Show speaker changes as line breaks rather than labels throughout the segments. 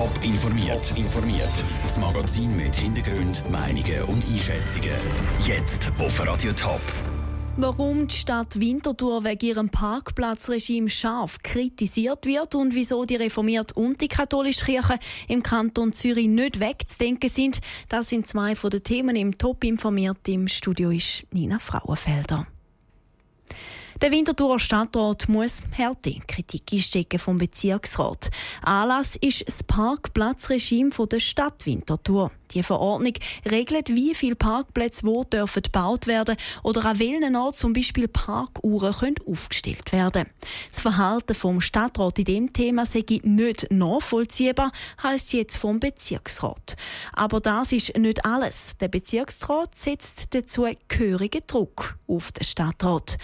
Top informiert. informiert. Das Magazin mit Hintergrund, Meinungen und Einschätzungen. Jetzt auf Radio Top.
Warum die Stadt Winterthur wegen ihrem Parkplatzregime scharf kritisiert wird und wieso die reformierte und die katholische Kirche im Kanton Zürich nicht wegzudenken sind, das sind zwei von den Themen im Top informiert. Im Studio ist Nina Frauenfelder. Der Winterthurer Stadtrat muss harte Kritik einstecken vom Bezirksrat. Anlass ist das Parkplatzregime der Stadt Winterthur. Die Verordnung regelt, wie viele Parkplätze wo dürfen gebaut werden oder an welchen Ort zum Beispiel Parkuhren können aufgestellt werden. Das Verhalten vom Stadtrat in dem Thema sei nicht nachvollziehbar, heisst jetzt vom Bezirksrat. Aber das ist nicht alles. Der Bezirksrat setzt dazu gehörigen Druck auf den Stadtrat.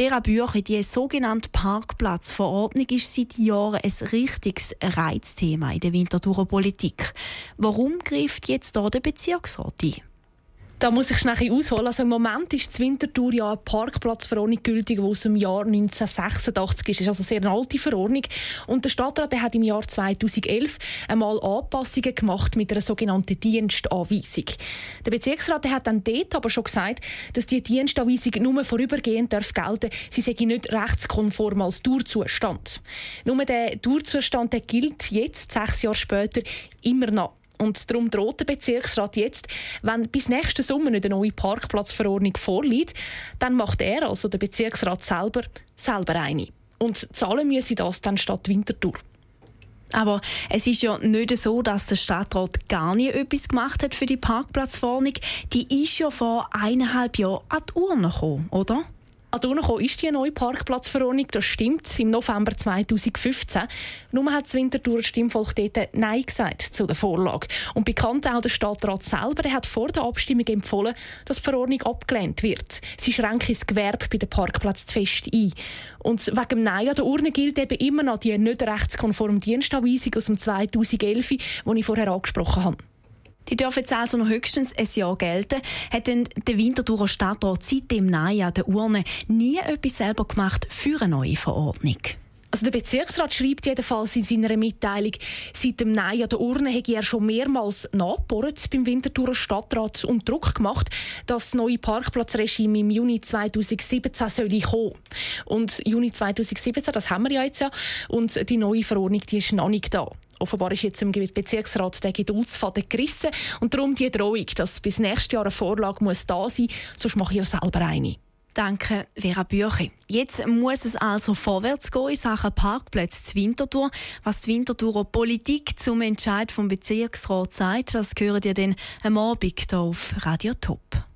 Vera Bücher, die sogenannte Parkplatzverordnung ist seit Jahren ein richtiges Reizthema in der Winterthurer Politik. Warum greift jetzt da der Bezirksrat ein?
Da muss ich schnell ausholen. Also Im Moment ist die Winterthur ja eine Parkplatzverordnung gültig, die aus dem Jahr 1986 ist. Das ist also eine sehr alte Verordnung. Und der Stadtrat der hat im Jahr 2011 einmal Anpassungen gemacht mit einer sogenannten Dienstanweisung. Der Bezirksrat der hat dann dort aber schon gesagt, dass die Dienstanweisung nur vorübergehend darf gelten Sie sei nicht rechtskonform als Dauerzustand. Nur der Dauerzustand der gilt jetzt, sechs Jahre später, immer noch. Und darum droht der Bezirksrat jetzt, wenn bis nächsten Sommer nicht eine neue Parkplatzverordnung vorliegt, dann macht er, also der Bezirksrat selber, selber eine. Und zahlen müsse das dann statt Winterthur.
Aber es ist ja nicht so, dass der Stadtrat gar nicht etwas gemacht hat für die Parkplatzverordnung. Die ist ja vor eineinhalb Jahren an die Urne gekommen, oder?
An ist die neue Parkplatzverordnung, das stimmt, im November 2015. Nur hat das Winterthur Stimmvolk dort Nein gesagt zu der Vorlage. Und bekannt auch der Stadtrat selber, der hat vor der Abstimmung empfohlen, dass die Verordnung abgelehnt wird. Sie schränkt das Gewerbe bei den Parkplätzen fest ein. Und wegen dem Nein an der Urne gilt eben immer noch die nicht rechtskonforme Dienstanweisung aus dem 2011, die ich vorher angesprochen habe.
Die dürfen jetzt also noch höchstens ein Jahr gelten. Hat denn der Winterthurer Stadtrat seit dem Nein an der Urne nie etwas selber gemacht für eine neue Verordnung?
Also der Bezirksrat schreibt jedenfalls in seiner Mitteilung, seit dem Nein an der Urne hätte er schon mehrmals nachgebohrt beim Winterthurer Stadtrat und Druck gemacht, dass das neue Parkplatzregime im Juni 2017 soll kommen. Und Juni 2017, das haben wir ja jetzt ja, und die neue Verordnung, die ist noch nicht da. Offenbar ist jetzt im Bezirksrat der Geduldsfaden gerissen und darum die Drohung, dass bis nächstes Jahr eine Vorlage muss da sein muss, sonst mache ich selber eine.
Danke, Vera Büchi. Jetzt muss es also vorwärts gehen in Sachen Parkplätze zu Winterthur. Was die Winterthurer Politik zum Entscheid vom Bezirksrat sagt, das hören ihr dann am Abend hier auf Radio Top.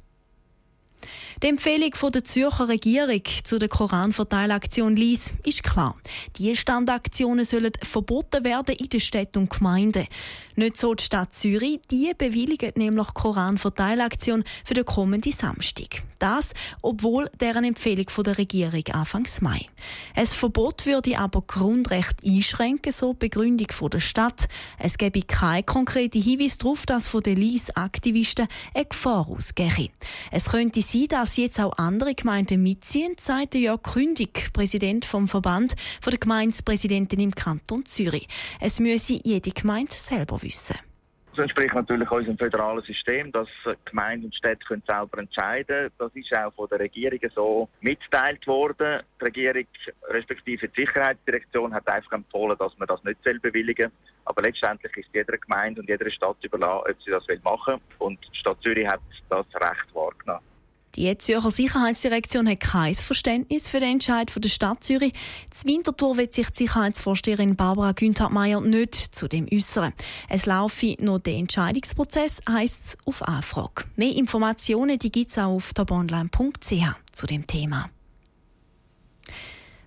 Die Empfehlung der Zürcher Regierung zu der Koranverteilaktion Lies ist klar. Die Standaktionen sollen verboten werden in den Städten und Gemeinden. Nicht so die Stadt Zürich, die bewilligt nämlich Koranverteilaktion für den kommenden Samstag. Das, obwohl deren Empfehlung von der Regierung Anfangs Mai. Ein Verbot würde aber Grundrecht einschränken, so die Begründung von der Stadt. Es gäbe keine konkreten Hinweise darauf, dass von den Lies-Aktivisten eine Gefahr ausgehe. Es könnte sein, dass jetzt auch andere Gemeinden mitziehen, sagt Jörg Kündig, Präsident vom Verband der Gemeindepräsidenten im Kanton Zürich. Es müsse jede Gemeinde selber wissen.
Das entspricht natürlich unserem föderalen System, dass Gemeinden und Städte können selber entscheiden können. Das ist auch von der Regierung so mitgeteilt worden. Die Regierung, respektive die Sicherheitsdirektion, hat einfach empfohlen, dass man das nicht bewilligen soll. Aber letztendlich ist jeder Gemeinde und jeder Stadt überlassen, ob sie das machen will. Und die Stadt Zürich hat das Recht wahrgenommen.
Die Zürcher Sicherheitsdirektion hat kein Verständnis für den Entscheid der Stadt Zürich. Z Winterthur wird sich die Sicherheitsvorsteherin Barbara Günther-Meyer nicht zu dem äußern. Es laufe noch der Entscheidungsprozess, heisst es auf Anfrage. Mehr Informationen gibt es auch auf tabonline.ch zu dem Thema.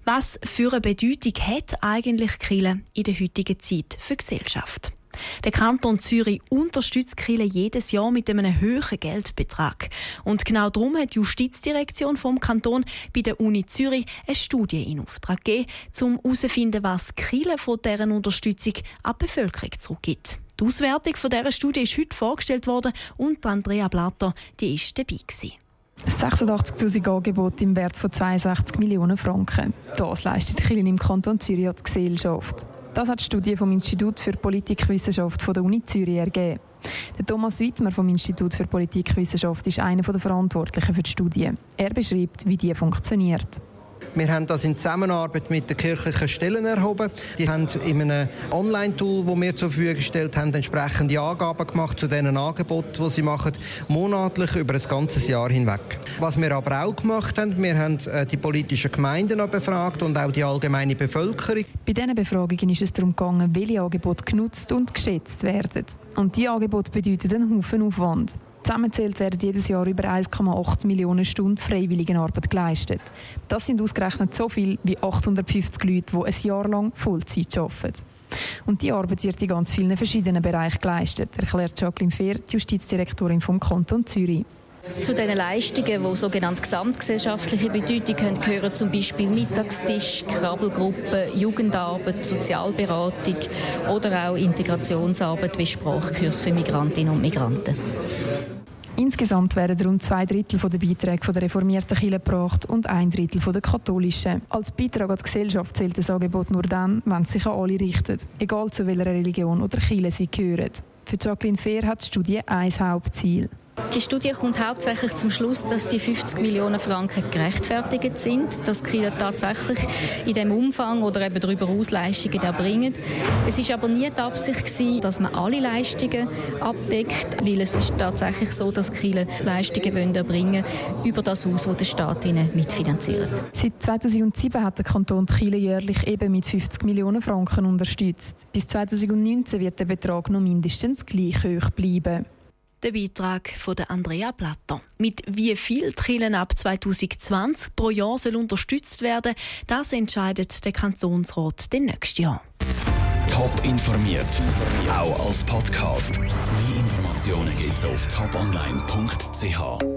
Was für eine Bedeutung hat eigentlich Kille in der heutigen Zeit für die Gesellschaft? Der Kanton Zürich unterstützt Kirche jedes Jahr mit einem hohen Geldbetrag. Und genau darum hat die Justizdirektion vom Kanton bei der Uni Zürich eine Studie in Auftrag gegeben, um herauszufinden, was Kirche von deren Unterstützung an die Bevölkerung zurückgibt. Die Auswertung von dieser Studie ist heute vorgestellt worden und Andrea Blatter, die ist dabei gewesen.
86.000 Angebote im Wert von 62 Millionen Franken. Das leistet Kirchen im Kanton Zürich an die Gesellschaft. Das hat die Studie vom Institut für Politikwissenschaft von der Uni Zürich ergeben. Der Thomas Wittmer vom Institut für Politikwissenschaft ist einer der Verantwortlichen für die Studie. Er beschreibt, wie die funktioniert.
Wir haben das in Zusammenarbeit mit den kirchlichen Stellen erhoben. Die haben in einem Online-Tool, das wir zur Verfügung gestellt haben, entsprechende Angaben gemacht zu diesen Angeboten, die sie machen, monatlich über ein ganzes Jahr hinweg. Was wir aber auch gemacht haben, wir haben äh, die politischen Gemeinden befragt und auch die allgemeine Bevölkerung.
Bei diesen Befragungen ist es darum gegangen, welche Angebote genutzt und geschätzt werden. Und diese Angebote bedeuten einen Haufen Aufwand. Zusammenzählt werden jedes Jahr über 1,8 Millionen Stunden Freiwilligenarbeit geleistet. Das sind ausgerechnet so viel wie 850 Leute, die ein Jahr lang Vollzeit arbeiten. Und die Arbeit wird in ganz vielen verschiedenen Bereichen geleistet, erklärt Jacqueline Fehr, die Justizdirektorin vom Kanton Zürich.
Zu den Leistungen, die sogenannte gesamtgesellschaftliche Bedeutung haben, gehören zum Beispiel Mittagstisch, Krabbelgruppen, Jugendarbeit, Sozialberatung oder auch Integrationsarbeit wie Sprachkurs für Migrantinnen und Migranten.
Insgesamt werden rund zwei Drittel der Beiträge der reformierten Kirche gebracht und ein Drittel der katholischen. Als Beitrag an die Gesellschaft zählt das Angebot nur dann, wenn es sich an alle richtet, egal zu welcher Religion oder Kirche sie gehören. Für Jacqueline Fehr hat die Studie ein Hauptziel.
Die Studie kommt hauptsächlich zum Schluss, dass die 50 Millionen Franken gerechtfertigt sind, dass Kirche tatsächlich in dem Umfang oder eben darüber hinaus Leistungen erbringen. Es ist aber nie die Absicht gewesen, dass man alle Leistungen abdeckt, weil es ist tatsächlich so, dass die Kirche Leistungen erbringen wollen, über das aus, was der Staat ihnen mitfinanziert.
Seit 2007 hat der Kanton Kirche jährlich eben mit 50 Millionen Franken unterstützt. Bis 2019 wird der Betrag noch mindestens gleich hoch bleiben.
Der Beitrag von Andrea Platter. Mit wie viel Trillen ab 2020 pro Jahr soll unterstützt werden, das entscheidet der Kantonsrat den nächsten Jahr.
Top informiert, auch als Podcast. Mehr Informationen gibt's auf toponline.ch.